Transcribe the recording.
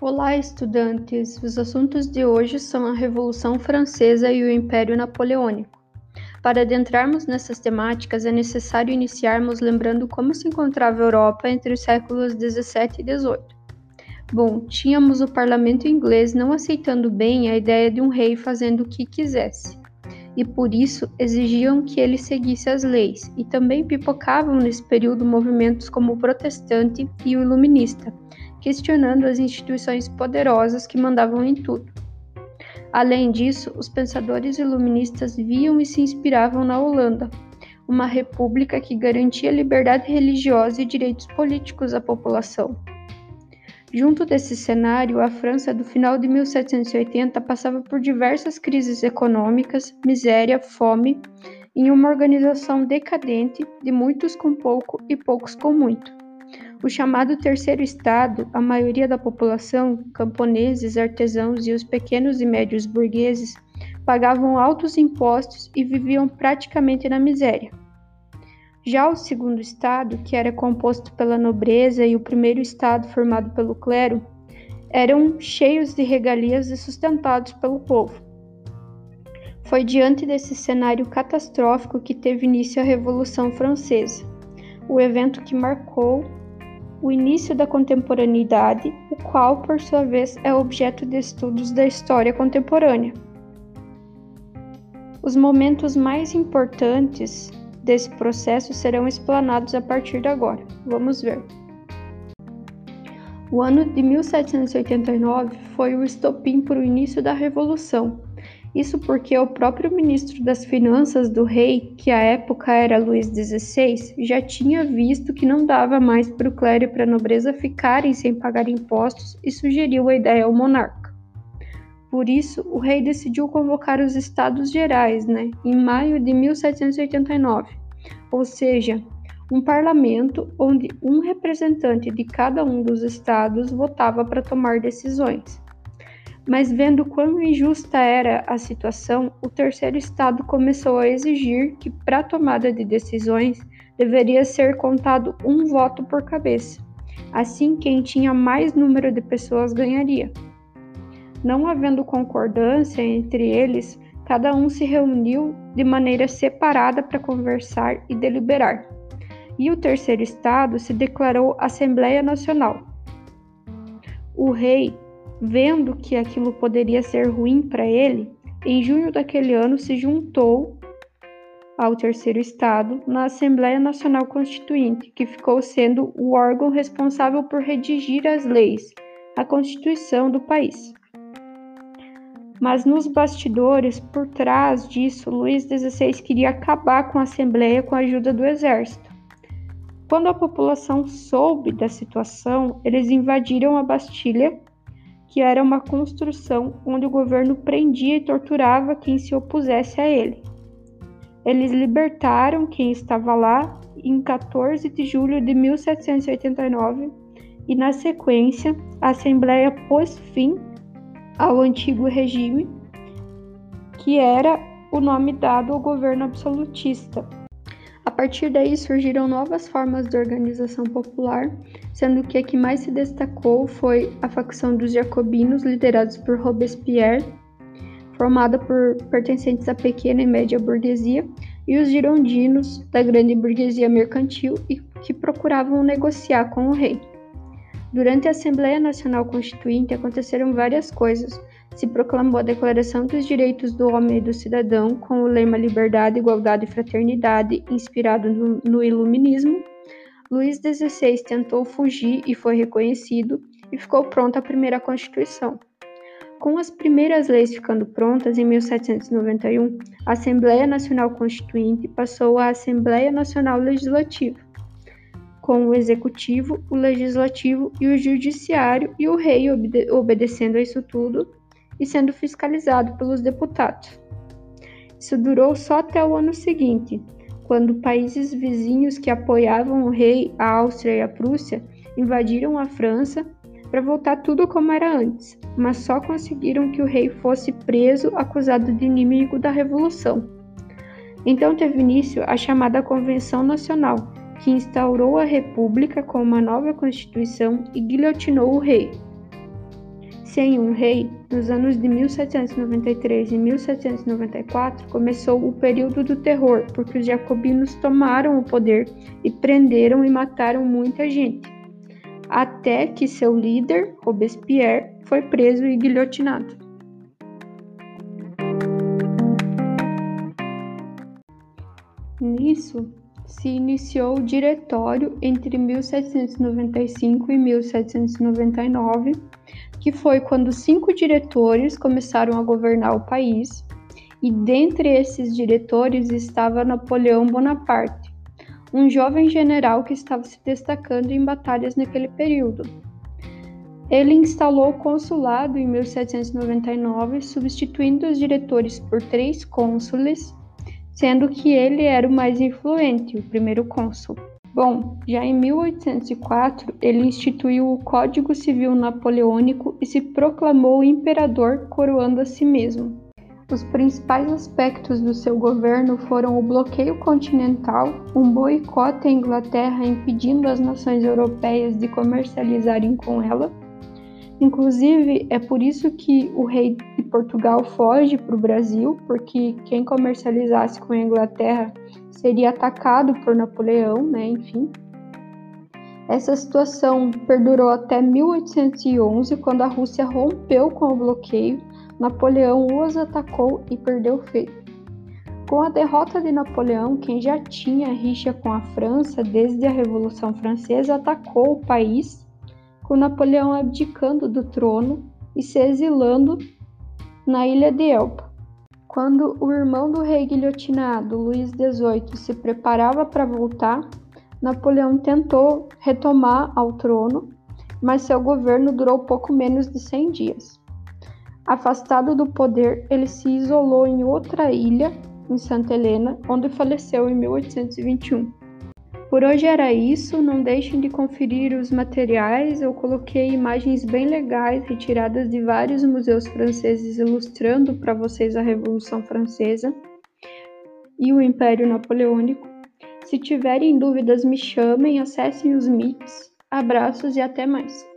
Olá, estudantes! Os assuntos de hoje são a Revolução Francesa e o Império Napoleônico. Para adentrarmos nessas temáticas, é necessário iniciarmos lembrando como se encontrava a Europa entre os séculos 17 e 18. Bom, tínhamos o parlamento inglês não aceitando bem a ideia de um rei fazendo o que quisesse, e por isso exigiam que ele seguisse as leis, e também pipocavam nesse período movimentos como o protestante e o iluminista questionando as instituições poderosas que mandavam em tudo. Além disso, os pensadores iluministas viam e se inspiravam na Holanda, uma república que garantia liberdade religiosa e direitos políticos à população. Junto desse cenário, a França do final de 1780 passava por diversas crises econômicas, miséria, fome, em uma organização decadente de muitos com pouco e poucos com muito. O chamado terceiro estado, a maioria da população, camponeses, artesãos e os pequenos e médios burgueses, pagavam altos impostos e viviam praticamente na miséria. Já o segundo estado, que era composto pela nobreza, e o primeiro estado, formado pelo clero, eram cheios de regalias e sustentados pelo povo. Foi diante desse cenário catastrófico que teve início a Revolução Francesa, o evento que marcou o início da contemporaneidade, o qual, por sua vez, é objeto de estudos da história contemporânea. Os momentos mais importantes desse processo serão explanados a partir de agora. Vamos ver. O ano de 1789 foi o estopim para o início da Revolução, isso porque o próprio ministro das Finanças do rei, que à época era Luís XVI, já tinha visto que não dava mais para o clero e para a nobreza ficarem sem pagar impostos e sugeriu a ideia ao monarca. Por isso, o rei decidiu convocar os Estados Gerais, né, em maio de 1789, ou seja, um parlamento onde um representante de cada um dos estados votava para tomar decisões. Mas vendo quão injusta era a situação, o terceiro estado começou a exigir que, para tomada de decisões, deveria ser contado um voto por cabeça. Assim, quem tinha mais número de pessoas ganharia. Não havendo concordância entre eles, cada um se reuniu de maneira separada para conversar e deliberar. E o terceiro estado se declarou Assembleia Nacional. O rei Vendo que aquilo poderia ser ruim para ele, em junho daquele ano se juntou ao terceiro estado na Assembleia Nacional Constituinte, que ficou sendo o órgão responsável por redigir as leis, a Constituição do país. Mas nos bastidores, por trás disso, Luís XVI queria acabar com a Assembleia com a ajuda do exército. Quando a população soube da situação, eles invadiram a Bastilha que era uma construção onde o governo prendia e torturava quem se opusesse a ele. Eles libertaram quem estava lá em 14 de julho de 1789 e, na sequência, a Assembleia pôs fim ao antigo regime, que era o nome dado ao governo absolutista, partir daí surgiram novas formas de organização popular, sendo que a que mais se destacou foi a facção dos jacobinos, liderados por Robespierre, formada por pertencentes à pequena e média burguesia, e os girondinos, da grande burguesia mercantil, e que procuravam negociar com o rei. Durante a Assembleia Nacional Constituinte aconteceram várias coisas, se proclamou a Declaração dos Direitos do Homem e do Cidadão com o lema Liberdade, Igualdade e Fraternidade, inspirado no, no Iluminismo. Luís XVI tentou fugir e foi reconhecido, e ficou pronta a primeira Constituição. Com as primeiras leis ficando prontas em 1791, a Assembleia Nacional Constituinte passou à Assembleia Nacional Legislativa, com o Executivo, o Legislativo e o Judiciário, e o rei obede obedecendo a isso tudo, e sendo fiscalizado pelos deputados. Isso durou só até o ano seguinte, quando países vizinhos que apoiavam o rei, a Áustria e a Prússia, invadiram a França para voltar tudo como era antes, mas só conseguiram que o rei fosse preso acusado de inimigo da revolução. Então teve início a chamada Convenção Nacional, que instaurou a República com uma nova Constituição e guilhotinou o rei. Sem um rei, nos anos de 1793 e 1794 começou o período do terror, porque os jacobinos tomaram o poder e prenderam e mataram muita gente, até que seu líder, Robespierre, foi preso e guilhotinado. Nisso, se iniciou o Diretório entre 1795 e 1799, que foi quando cinco diretores começaram a governar o país, e dentre esses diretores estava Napoleão Bonaparte, um jovem general que estava se destacando em batalhas naquele período. Ele instalou o consulado em 1799, substituindo os diretores por três cônsules sendo que ele era o mais influente, o primeiro cônsul. Bom, já em 1804 ele instituiu o Código Civil Napoleônico e se proclamou imperador, coroando a si mesmo. Os principais aspectos do seu governo foram o bloqueio continental, um boicote à Inglaterra impedindo as nações europeias de comercializarem com ela, Inclusive, é por isso que o rei de Portugal foge para o Brasil, porque quem comercializasse com a Inglaterra seria atacado por Napoleão, né? Enfim. Essa situação perdurou até 1811, quando a Rússia rompeu com o bloqueio, Napoleão os atacou e perdeu feio. Com a derrota de Napoleão, quem já tinha rixa com a França desde a Revolução Francesa atacou o país com Napoleão abdicando do trono e se exilando na ilha de Elba. Quando o irmão do rei guilhotinado, Luís XVIII, se preparava para voltar, Napoleão tentou retomar ao trono, mas seu governo durou pouco menos de 100 dias. Afastado do poder, ele se isolou em outra ilha, em Santa Helena, onde faleceu em 1821. Por hoje era isso, não deixem de conferir os materiais. Eu coloquei imagens bem legais retiradas de vários museus franceses ilustrando para vocês a Revolução Francesa e o Império Napoleônico. Se tiverem dúvidas, me chamem, acessem os MITs. Abraços e até mais!